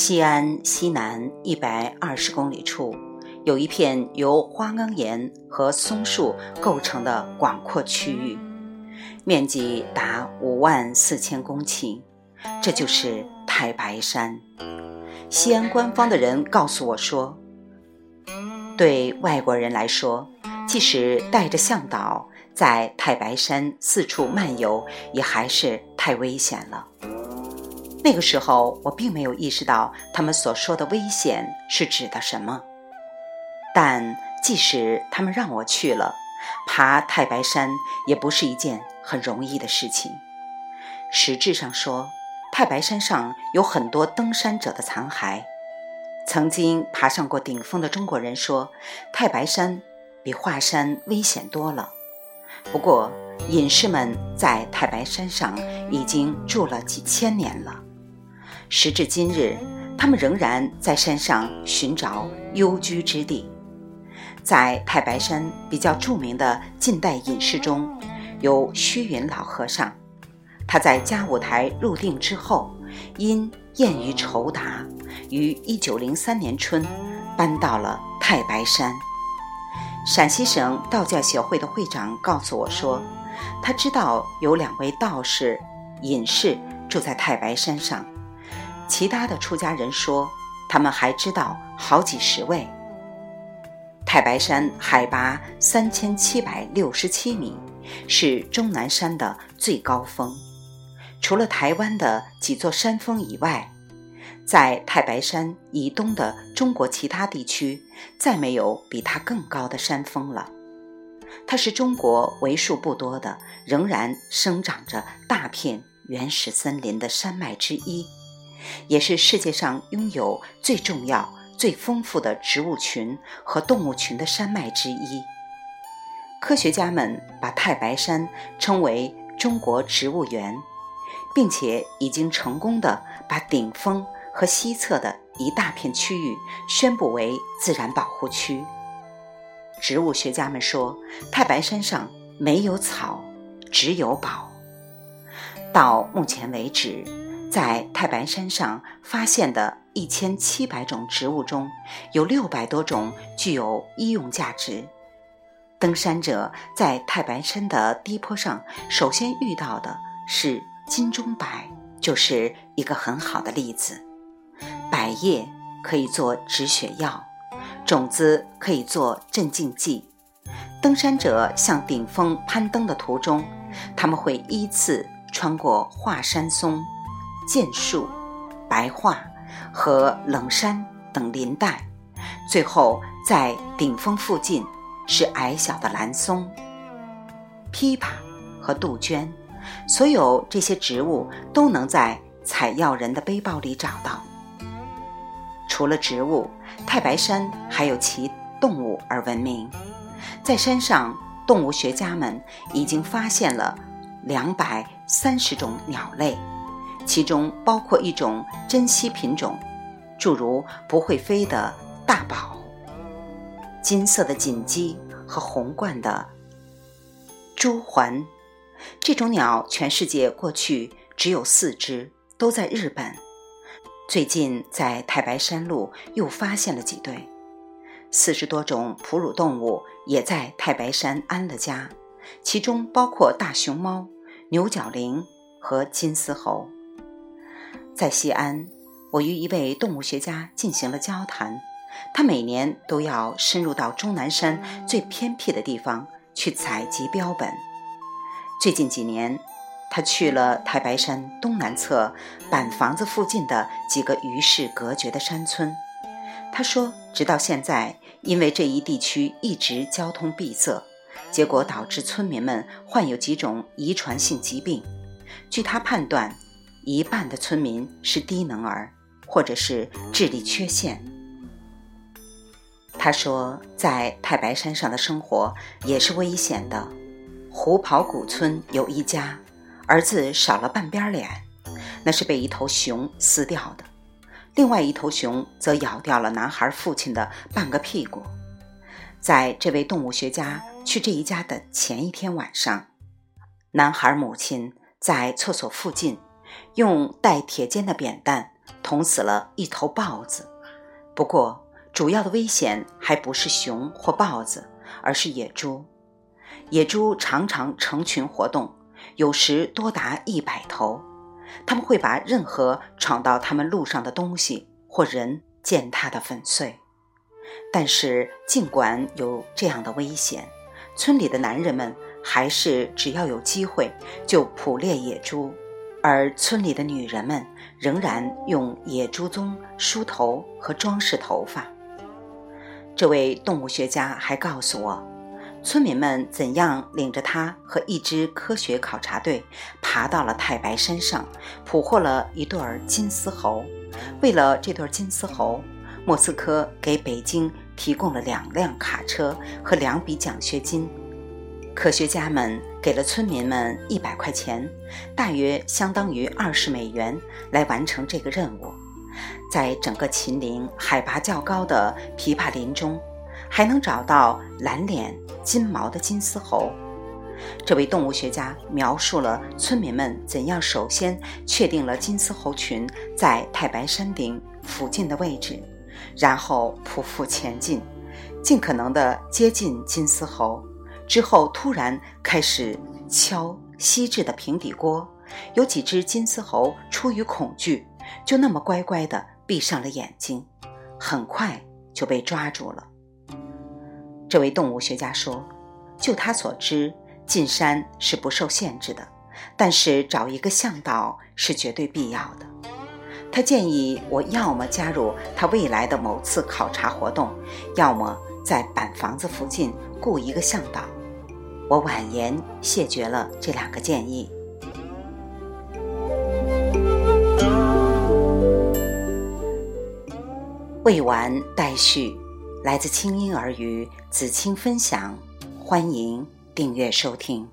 西安西南一百二十公里处，有一片由花岗岩和松树构成的广阔区域，面积达五万四千公顷，这就是太白山。西安官方的人告诉我说，对外国人来说，即使带着向导在太白山四处漫游，也还是太危险了。那个时候，我并没有意识到他们所说的危险是指的什么。但即使他们让我去了，爬太白山也不是一件很容易的事情。实质上说，太白山上有很多登山者的残骸。曾经爬上过顶峰的中国人说，太白山比华山危险多了。不过，隐士们在太白山上已经住了几千年了。时至今日，他们仍然在山上寻找幽居之地。在太白山比较著名的近代隐士中，有虚云老和尚。他在嘉舞台入定之后，因厌于酬答，于1903年春搬到了太白山。陕西省道教协会的会长告诉我说，他知道有两位道士隐士住在太白山上。其他的出家人说，他们还知道好几十位。太白山海拔三千七百六十七米，是终南山的最高峰。除了台湾的几座山峰以外，在太白山以东的中国其他地区，再没有比它更高的山峰了。它是中国为数不多的仍然生长着大片原始森林的山脉之一。也是世界上拥有最重要、最丰富的植物群和动物群的山脉之一。科学家们把太白山称为“中国植物园”，并且已经成功的把顶峰和西侧的一大片区域宣布为自然保护区。植物学家们说，太白山上没有草，只有宝。到目前为止。在太白山上发现的一千七百种植物中，有六百多种具有医用价值。登山者在太白山的低坡上，首先遇到的是金钟柏，就是一个很好的例子。柏叶可以做止血药，种子可以做镇静剂。登山者向顶峰攀登的途中，他们会依次穿过华山松。剑树、白桦和冷杉等林带，最后在顶峰附近是矮小的蓝松、枇杷和杜鹃。所有这些植物都能在采药人的背包里找到。除了植物，太白山还有其动物而闻名。在山上，动物学家们已经发现了两百三十种鸟类。其中包括一种珍稀品种，诸如不会飞的大宝、金色的锦鸡和红冠的朱鹮。这种鸟全世界过去只有四只，都在日本。最近在太白山路又发现了几对。四十多种哺乳动物也在太白山安了家，其中包括大熊猫、牛角羚和金丝猴。在西安，我与一位动物学家进行了交谈。他每年都要深入到终南山最偏僻的地方去采集标本。最近几年，他去了太白山东南侧板房子附近的几个与世隔绝的山村。他说，直到现在，因为这一地区一直交通闭塞，结果导致村民们患有几种遗传性疾病。据他判断。一半的村民是低能儿，或者是智力缺陷。他说，在太白山上的生活也是危险的。虎跑古村有一家，儿子少了半边脸，那是被一头熊撕掉的；另外一头熊则咬掉了男孩父亲的半个屁股。在这位动物学家去这一家的前一天晚上，男孩母亲在厕所附近。用带铁尖的扁担捅死了一头豹子。不过，主要的危险还不是熊或豹子，而是野猪。野猪常常成群活动，有时多达一百头。他们会把任何闯到他们路上的东西或人践踏得粉碎。但是，尽管有这样的危险，村里的男人们还是只要有机会就捕猎野猪，而村里的女人们仍然用野猪鬃梳头和装饰头发。这位动物学家还告诉我。村民们怎样领着他和一支科学考察队爬到了太白山上，捕获了一对金丝猴。为了这对金丝猴，莫斯科给北京提供了两辆卡车和两笔奖学金。科学家们给了村民们一百块钱，大约相当于二十美元，来完成这个任务。在整个秦岭海拔较高的枇杷林中。还能找到蓝脸金毛的金丝猴。这位动物学家描述了村民们怎样首先确定了金丝猴群在太白山顶附近的位置，然后匍匐前进，尽可能的接近金丝猴，之后突然开始敲锡制的平底锅。有几只金丝猴出于恐惧，就那么乖乖地闭上了眼睛，很快就被抓住了。这位动物学家说：“就他所知，进山是不受限制的，但是找一个向导是绝对必要的。他建议我要么加入他未来的某次考察活动，要么在板房子附近雇一个向导。我婉言谢绝了这两个建议。未完待续。”来自清音儿语子清分享，欢迎订阅收听。